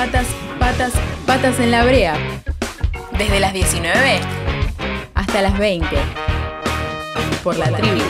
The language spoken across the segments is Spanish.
patas, patas, patas en la brea. Desde las 19 hasta las 20. Por la tribu.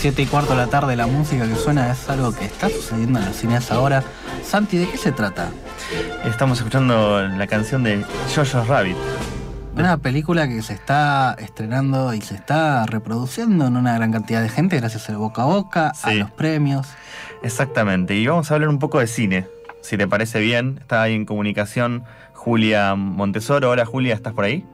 Siete y cuarto de la tarde, la música que suena es algo que está sucediendo en los cines ahora. Santi, ¿de qué se trata? Estamos escuchando la canción de Jojo's Rabbit. Una película que se está estrenando y se está reproduciendo en una gran cantidad de gente gracias al boca a boca, a los premios. Exactamente, y vamos a hablar un poco de cine, si te parece bien. Está ahí en comunicación Julia Montesoro. Hola Julia, ¿estás por ahí?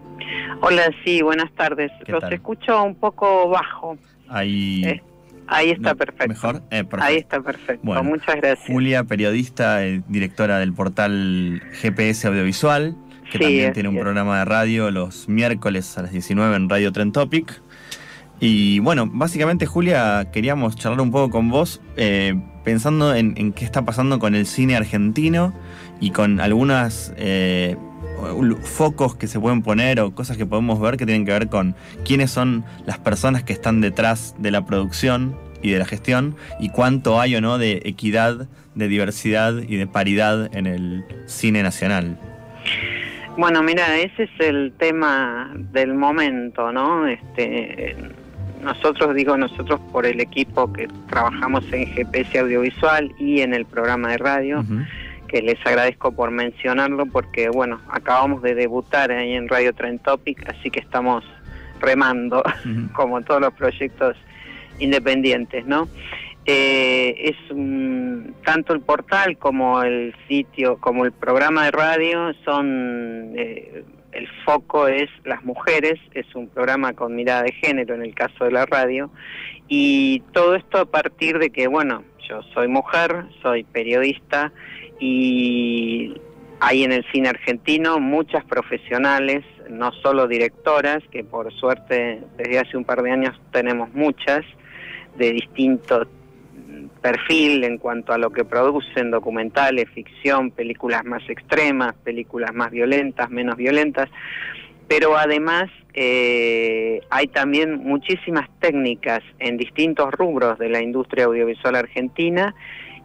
Hola, sí, buenas tardes. ¿Qué Los tal? escucho un poco bajo. Ahí. Eh, Ahí está No, perfecto. ¿Mejor? Eh, perfecto. Ahí está perfecto. Bueno, Muchas gracias. Julia, periodista, eh, directora del portal GPS Audiovisual, que Sí, también tiene un programa de radio los miércoles a las 19 en Radio Trend Topic. Y bueno, básicamente Julia, queríamos charlar un poco con vos, eh, pensando en, en qué está pasando con el cine argentino y con algunas eh, focos que se pueden poner o cosas que podemos ver que tienen que ver con quiénes son las personas que están detrás de la producción y de la gestión y cuánto hay o no de equidad, de diversidad y de paridad en el cine nacional. Bueno, mira, ese es el tema del momento, ¿no? Este, nosotros, digo nosotros por el equipo que trabajamos en GPS Audiovisual y en el programa de radio, que les agradezco por mencionarlo porque, bueno, acabamos de debutar ahí en Radio Trend Topic, así que estamos remando. Como todos los proyectos independientes, ¿no? Eh, es un- tanto el portal como el sitio, como el programa de radio son eh, el foco es las mujeres, es un programa con mirada de género en el caso de la radio y todo esto a partir de que bueno, yo soy mujer, soy periodista y hay en el cine argentino muchas profesionales, no solo directoras, que por suerte desde hace un par de años tenemos muchas, de distinto mm, perfil en cuanto a lo que producen, documentales, ficción, películas más extremas, películas más violentas, menos violentas, pero además eh, hay también muchísimas técnicas en distintos rubros de la industria audiovisual argentina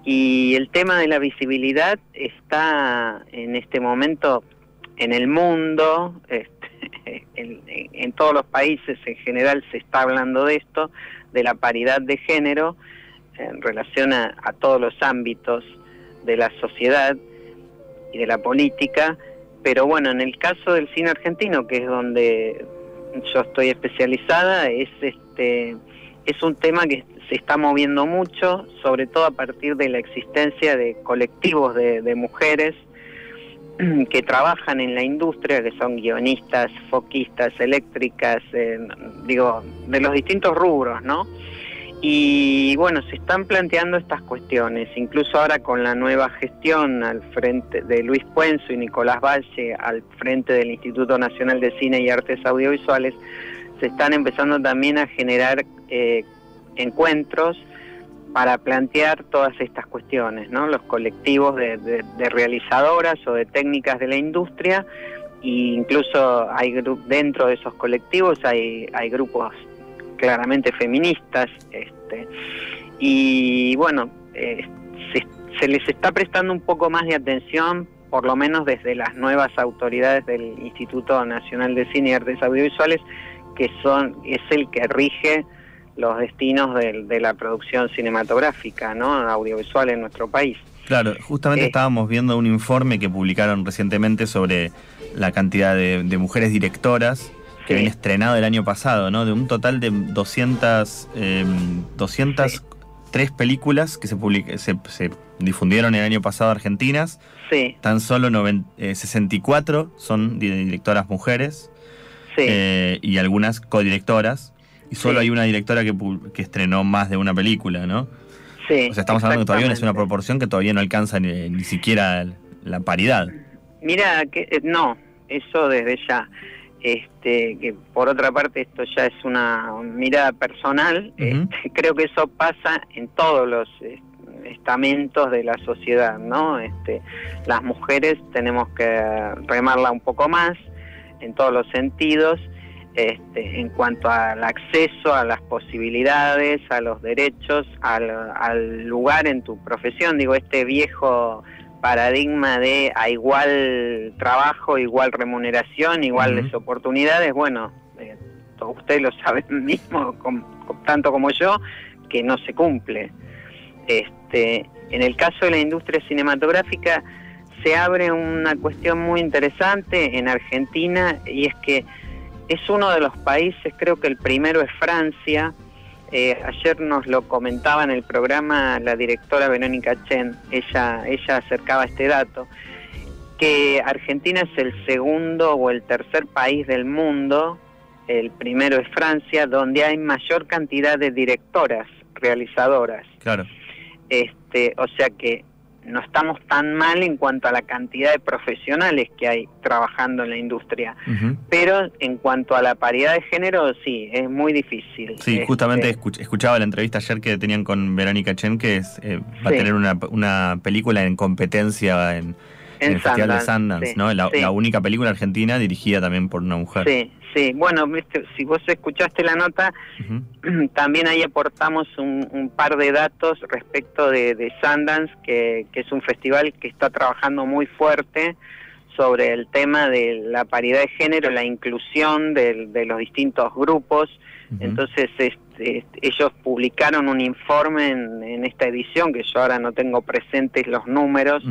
y el tema de la visibilidad está en este momento en el mundo, este, en, en todos los países en general se está hablando de esto, de la paridad de género en relación a, a todos los ámbitos de la sociedad y de la política, pero bueno, en el caso del cine argentino, que es donde yo estoy especializada, es este es un tema que se está moviendo mucho, sobre todo a partir de la existencia de colectivos de, de mujeres que trabajan en la industria, que son guionistas, foquistas, eléctricas, digo, de los distintos rubros, ¿no? Y bueno, se están planteando estas cuestiones, incluso ahora con la nueva gestión al frente de Luis Puenzo y Nicolás Valle al frente del Instituto Nacional de Cine y Artes Audiovisuales, se están empezando también a generar eh, encuentros para plantear todas estas cuestiones, ¿no? Los colectivos de, realizadoras o de técnicas de la industria, e incluso hay dentro de esos colectivos hay, hay grupos claramente feministas, este, y bueno, eh, se, se les está prestando un poco más de atención, por lo menos desde las nuevas autoridades del Instituto Nacional de Cine y Artes Audiovisuales, que son es el que rige los destinos de, la producción cinematográfica, ¿no? audiovisual en nuestro país. Claro, justamente Eh. estábamos viendo un informe que publicaron recientemente sobre la cantidad de, de mujeres directoras que viene estrenado el año pasado, ¿no? De un total de 200, eh, 203 películas que se, public- se, se difundieron el año pasado argentinas. Sí, Tan solo noven- eh, 64 son di- directoras mujeres sí. eh, y algunas codirectoras. Y solo Sí. hay una directora que, que estrenó más de una película, ¿no? sí, O sea, estamos hablando que todavía es una proporción que todavía no alcanza ni, ni siquiera la paridad. Mira, que eh, no, eso desde ya. Este, que por otra parte esto ya es una mirada personal. Este, creo que eso pasa en todos los eh, estamentos de la sociedad, ¿no? Este, las mujeres tenemos que remarla un poco más en todos los sentidos. este, en cuanto al acceso a las posibilidades, a los derechos, al, lugar en tu profesión. Digo, este viejo paradigma de a igual trabajo, igual remuneración, iguales oportunidades, bueno, eh, ustedes lo saben mismo, tanto como yo, que no se cumple. Este, en el caso de la industria cinematográfica se abre una cuestión muy interesante en Argentina y es que es uno de los países, creo que el primero es Francia. Eh, ayer nos lo comentaba en el programa la directora Verónica Chen, ella, ella acercaba este dato, que Argentina es el segundo o el tercer país del mundo, el primero es Francia, donde hay mayor cantidad de directoras, realizadoras. Claro. Este, o sea que no estamos tan mal en cuanto a la cantidad de profesionales que hay trabajando en la industria, pero en cuanto a la paridad de género, sí, es muy difícil. Sí, este, justamente escuchaba la entrevista ayer que tenían con Verónica Chen, que es, eh, va a tener una, película en competencia en, el Festival de Sundance, ¿no? La, la, única película argentina dirigida también por una mujer. Sí, Sí, bueno, si vos escuchaste la nota, también ahí aportamos un, par de datos respecto de, Sundance, que, es un festival que está trabajando muy fuerte sobre el tema de la paridad de género, la inclusión de, los distintos grupos. Entonces, este, ellos publicaron un informe en, esta edición, que yo ahora no tengo presentes los números,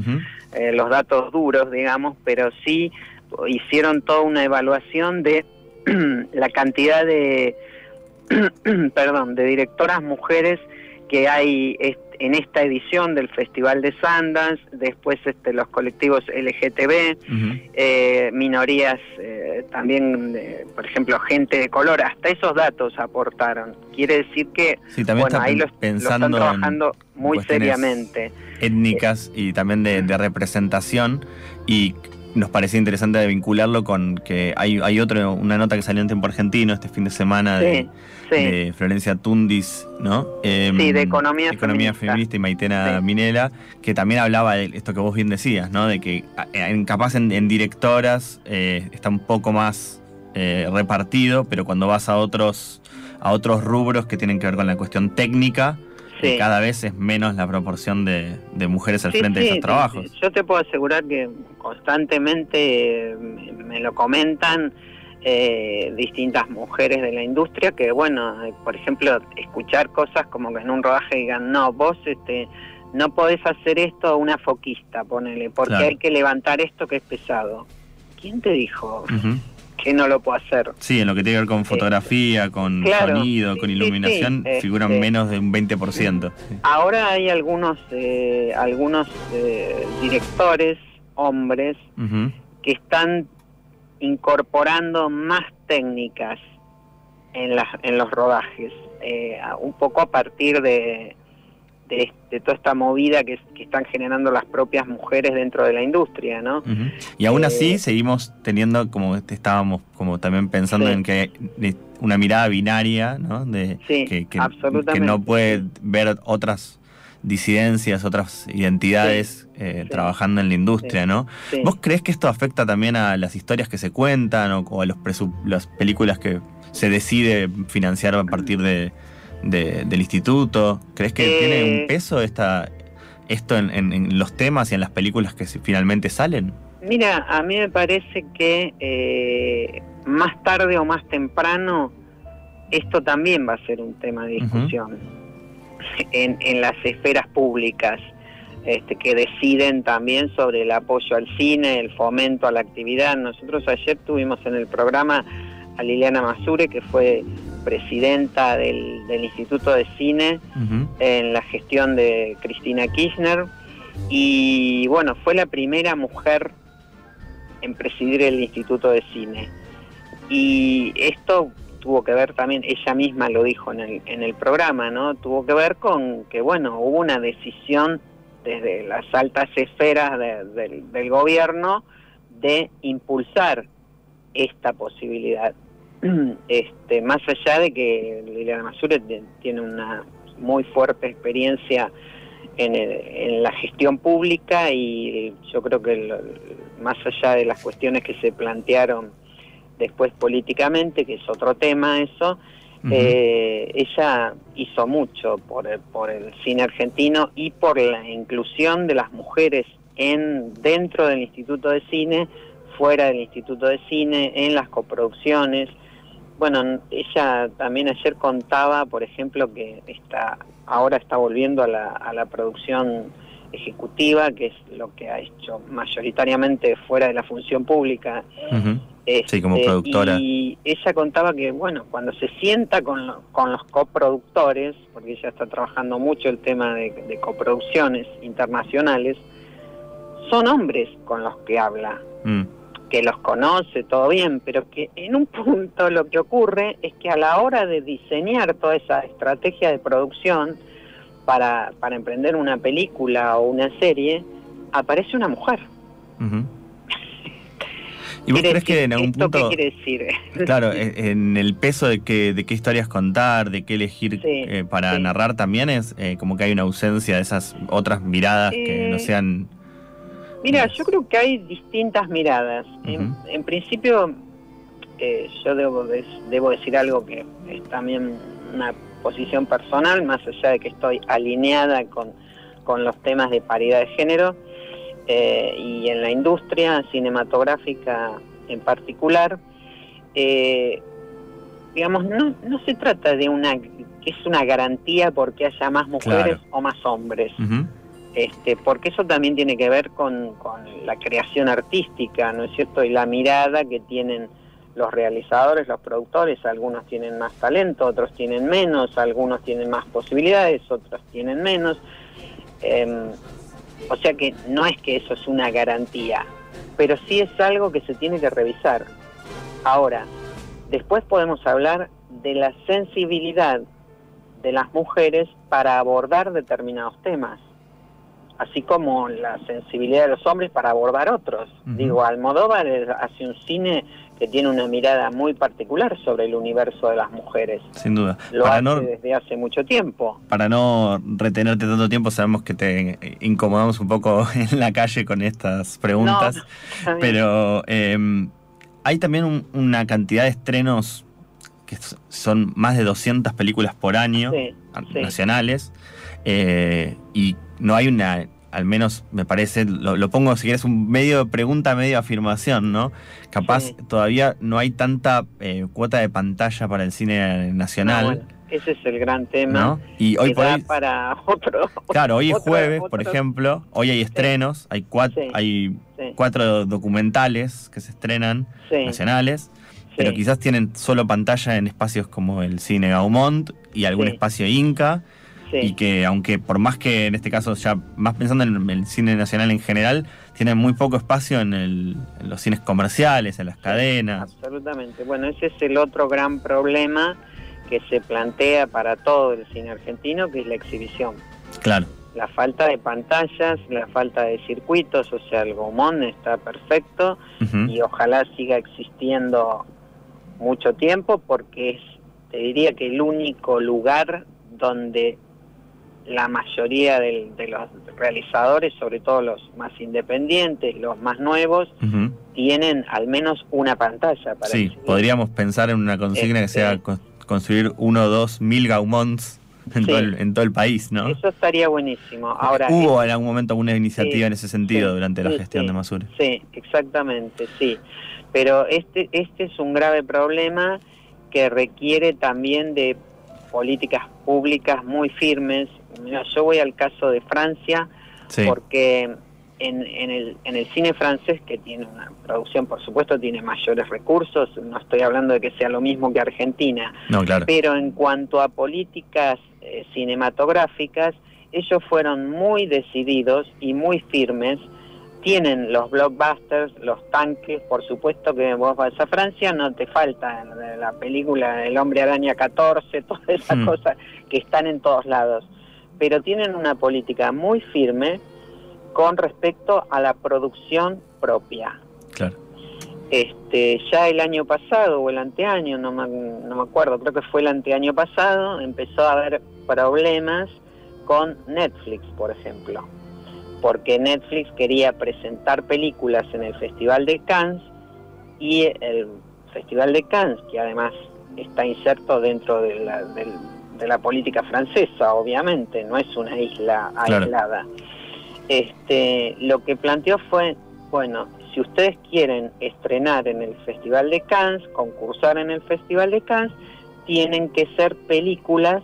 eh, los datos duros, digamos, pero sí hicieron toda una evaluación de la cantidad de, perdón, de directoras mujeres que hay en esta edición del Festival de Sundance, después este, los colectivos LGTB, eh, minorías eh, también, por ejemplo, gente de color, hasta esos datos aportaron. Quiere decir que bueno, ahí lo, están trabajando muy seriamente. Étnicas y también de, de representación y nos parecía interesante de vincularlo con que hay, hay otro, una nota que salió en Tiempo Argentino este fin de semana de, Florencia Tundis, ¿no? Em, sí, de Economía, Economía Feminista, y Maitena Minela, que también hablaba de esto que vos bien decías, ¿no? De que en, capaz en, directoras eh, está un poco más eh, repartido, pero cuando vas a otros, a otros rubros que tienen que ver con la cuestión técnica, cada vez es menos la proporción de, mujeres al frente de esos trabajos. Yo te puedo asegurar que constantemente eh, me lo comentan eh, distintas mujeres de la industria que, bueno, por ejemplo, escuchar cosas como que en un rodaje digan, no, vos este no podés hacer esto a una foquista, ponele, porque hay que levantar esto que es pesado. ¿Quién te dijo? Que no lo puedo hacer. Sí, en lo que tiene que ver con fotografía, con sonido, con iluminación, figuran este, menos de un 20%. Ahora hay algunos, eh, algunos eh, directores, hombres, que están incorporando más técnicas en, las, en los rodajes, eh, un poco a partir de, de, toda esta movida que, están generando las propias mujeres dentro de la industria, ¿no? Y aún así eh, seguimos teniendo, como estábamos como también pensando en que una mirada binaria, ¿no? De, que, que, no puede ver otras disidencias, otras identidades eh, trabajando en la industria, ¿no? ¿Vos crees que esto afecta también a las historias que se cuentan o, a los las películas que se decide financiar a partir de, del instituto? ¿Crees que tiene un eh, peso esta, esto en, los temas y en las películas que finalmente salen? Mira, a mí me parece que eh, más tarde o más temprano esto también va a ser un tema de discusión en, en, las esferas públicas. Este, que deciden también sobre el apoyo al cine, el fomento a la actividad. Nosotros ayer tuvimos en el programa a Liliana Masure, que fue presidenta del, Instituto de Cine en la gestión de Cristina Kirchner y bueno, fue la primera mujer en presidir el Instituto de Cine. Y esto tuvo que ver también, ella misma lo dijo en el, en el programa, ¿no? Tuvo que ver con que, bueno, hubo una decisión desde las altas esferas del gobierno de impulsar esta posibilidad. este, más allá de que Liliana Masure tiene una muy fuerte experiencia en, la gestión pública y yo creo que más allá de las cuestiones que se plantearon después políticamente, que es otro tema eso, eh, ella hizo mucho por el, por el cine argentino y por la inclusión de las mujeres en dentro del Instituto de Cine, fuera del Instituto de Cine, en las coproducciones. Bueno, ella también ayer contaba, por ejemplo, que está ahora está volviendo a la, a la producción ejecutiva, que es lo que ha hecho mayoritariamente fuera de la función pública. sí, como este, productora. Y ella contaba que, bueno, cuando se sienta con, con los coproductores, porque ella está trabajando mucho el tema de, coproducciones internacionales, son hombres con los que habla, mm. Que los conoce, todo bien, pero que en un punto lo que ocurre es que a la hora de diseñar toda esa estrategia de producción, para, para emprender una película o una serie, aparece una mujer. ¿Y vos crees que en algún punto... ¿Qué quiere decir? Claro, en el peso de, que, de qué historias contar, de qué elegir eh, para narrar también es eh, como que hay una ausencia de esas otras miradas que no eh, sean... Mira, yo creo que hay distintas miradas. en, principio, yo debo, debo decir algo que es también una posición personal, más allá de que estoy alineada con, los temas de paridad de género eh, y en la industria cinematográfica en particular, eh, digamos, no, no se trata de una que es una garantía porque haya más mujeres o más hombres. Este, porque eso también tiene que ver con, la creación artística, ¿no es cierto? Y la mirada que tienen los realizadores, los productores, algunos tienen más talento, otros tienen menos, algunos tienen más posibilidades, otros tienen menos. Em, o sea que no es que eso es una garantía, pero sí es algo que se tiene que revisar. Ahora, después podemos hablar de la sensibilidad de las mujeres para abordar determinados temas, así como la sensibilidad de los hombres para abordar otros. Digo, Almodóvar hace un cine que tiene una mirada muy particular sobre el universo de las mujeres. Sin duda. Lo hace desde hace mucho tiempo. Para no retenerte tanto tiempo, sabemos que te incomodamos un poco en la calle con estas preguntas, pero em, hay también una cantidad de estrenos que son más de 200 películas por año nacionales eh, y no hay una al menos me parece, lo, pongo si quieres un medio de pregunta, medio afirmación, ¿no? Capaz todavía no hay tanta eh, cuota de pantalla para el cine nacional. Ese es el gran tema. Y hoy por para otro. Claro, hoy es jueves, por ejemplo. Hoy hay estrenos, hay cuatro, hay cuatro documentales que se estrenan nacionales. Pero quizás tienen solo pantalla en espacios como el Cine Gaumont y algún espacio Inca y que aunque por más que en este caso ya más pensando en el cine nacional en general, tiene muy poco espacio en, los cines comerciales, en las cadenas. Absolutamente. Bueno, ese es el otro gran problema que se plantea para todo el cine argentino, que es la exhibición. Claro. La falta de pantallas, la falta de circuitos, o sea, el Gomón está perfecto y ojalá siga existiendo mucho tiempo porque es, te diría que el único lugar donde la mayoría de, los realizadores, sobre todo los más independientes, los más nuevos, tienen al menos una pantalla para Sí, podríamos pensar en una consigna que sea este, construir uno o dos mil Gaumont en, todo el, país, ¿no? Eso estaría buenísimo. Ahora, ¿Hubo en algún momento alguna iniciativa en ese sentido durante la gestión de Masure? Sí, exactamente, sí. Pero este, este es un grave problema que requiere también de políticas públicas muy firmes. Yo voy al caso de Francia porque en, el, en el cine francés, que tiene una producción, por supuesto, tiene mayores recursos, no estoy hablando de que sea lo mismo que Argentina, pero en cuanto a políticas eh, cinematográficas, ellos fueron muy decididos y muy firmes tienen los blockbusters, los tanques, por supuesto que vos vas a Francia, no te falta la película El hombre araña 14, todas esas hmm. cosas que están en todos lados pero tienen una política muy firme con respecto a la producción propia. Claro. Este, ya el año pasado o el anteaño, no me, no me acuerdo, creo que fue el anteaño pasado, empezó a haber problemas con Netflix, por ejemplo, porque Netflix quería presentar películas en el Festival de Cannes y el Festival de Cannes, que además está inserto dentro de la, de la política francesa, obviamente, no es una isla aislada. Este, lo que planteó fue, bueno, si ustedes quieren estrenar en el Festival de Cannes, concursar en el Festival de Cannes, tienen que ser películas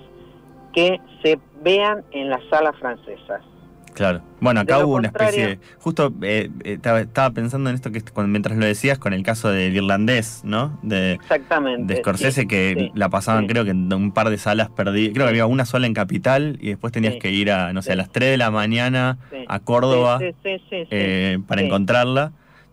que se vean en las salas francesas. Claro. Bueno, acá hubo una especie de, Justo eh, eh, estaba, pensando en esto que mientras lo decías con el caso del irlandés, ¿no? De, Exactamente. De Scorsese, que la pasaban creo que en un par de salas perdidas. Creo que había una sola en Capital y después tenías que ir a, no sé, a las 3 de la mañana a Córdoba eh, para encontrarla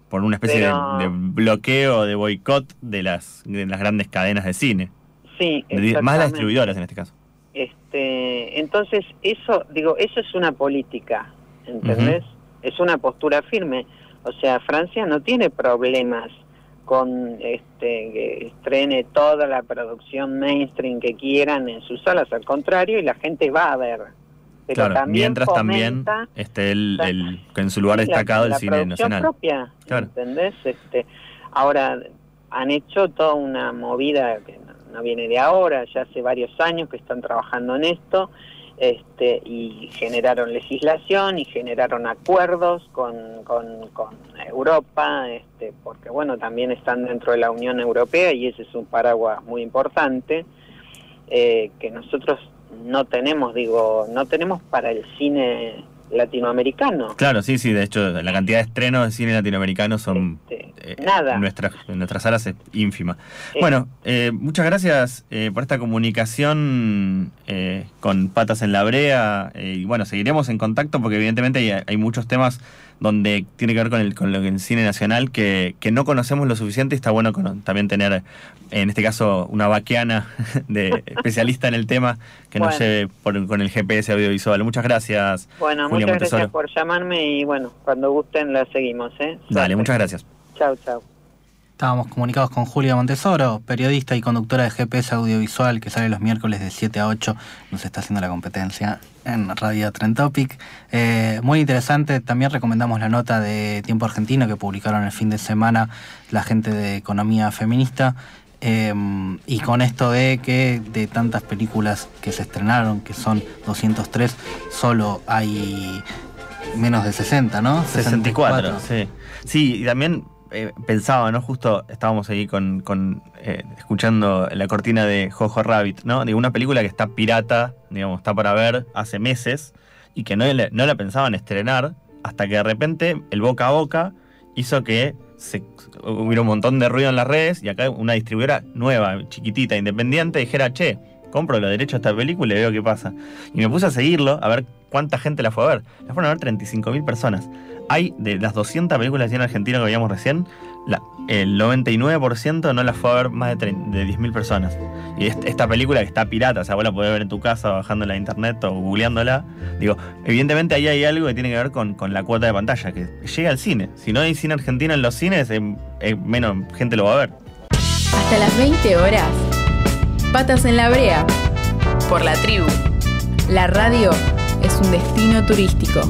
por una especie de, bloqueo, de boicot de las, de las grandes cadenas de cine. Sí, Más las distribuidoras en este caso. Este, entonces, eso, digo, eso es una política, ¿entendés? Es una postura firme. O sea, Francia no tiene problemas con este, que estrene toda la producción mainstream que quieran en sus salas, al contrario, y la gente va a ver. Pero claro, mientras también esté el, en su lugar destacado el cine nacional. propia, ¿entendés? Este, ahora, han hecho toda una movida no viene de ahora, ya hace varios años que están trabajando en esto este, y generaron legislación y generaron acuerdos con, con, Europa, este, porque bueno, también están dentro de la Unión Europea y ese es un paraguas muy importante eh, que nosotros no tenemos, digo, no tenemos para el cine latinoamericano. Claro, sí, sí, de hecho la cantidad de estrenos de cine latinoamericano son... Este, eh, nada. En nuestras, en nuestras salas es ínfima. Bueno, eh, muchas gracias eh, por esta comunicación con Patas en la Brea. y bueno, seguiremos en contacto porque evidentemente hay muchos temas donde tiene que ver con el, con lo, el cine nacional que, que no conocemos lo suficiente y está bueno también tener, en este caso, una vaqueana de especialista en el tema que nos lleve por, con el GPS audiovisual. Muchas gracias. Bueno, muchas gracias por llamarme y bueno, cuando gusten la seguimos. ¿eh? Dale, muchas gracias. Chao, chao. Estábamos comunicados con Julia Montesoro, periodista y conductora de GPS Audiovisual, que sale los miércoles de 7 a 8, nos está haciendo la competencia en Radio Trend Topic. Eh, muy interesante, también recomendamos la nota de Tiempo Argentino que publicaron el fin de semana la gente de Economía Feminista. Eh, y con esto de que de tantas películas que se estrenaron, que son 203, solo hay menos de 60, ¿no? 64, sí. Sí, y también eh, pensaba, ¿no? Justo estábamos ahí con, eh, escuchando la cortina de Jojo Rabbit, ¿no? De una película que está pirata, digamos, está para ver hace meses y que no, no la pensaban estrenar hasta que de repente el boca a boca hizo que se, hubiera un montón de ruido en las redes y acá una distribuidora nueva, chiquitita, independiente, dijera, che, compro los derechos de esta película y veo qué pasa. Y me puse a seguirlo, a ver cuánta gente la fue a ver. La fueron a ver 35.000 personas hay de las 200 películas en Argentina que veíamos recién, el 99% no las fue a ver más de, de 10.000 personas. Y esta película que está pirata, o sea, vos la podés ver en tu casa bajándola a internet o googleándola. Digo, evidentemente ahí hay algo que tiene que ver con, la cuota de pantalla, que llega al cine. Si no hay cine argentino en los cines, menos gente lo va a ver. Hasta las 20 horas. Patas en la brea. Por la tribu. La radio es un destino turístico.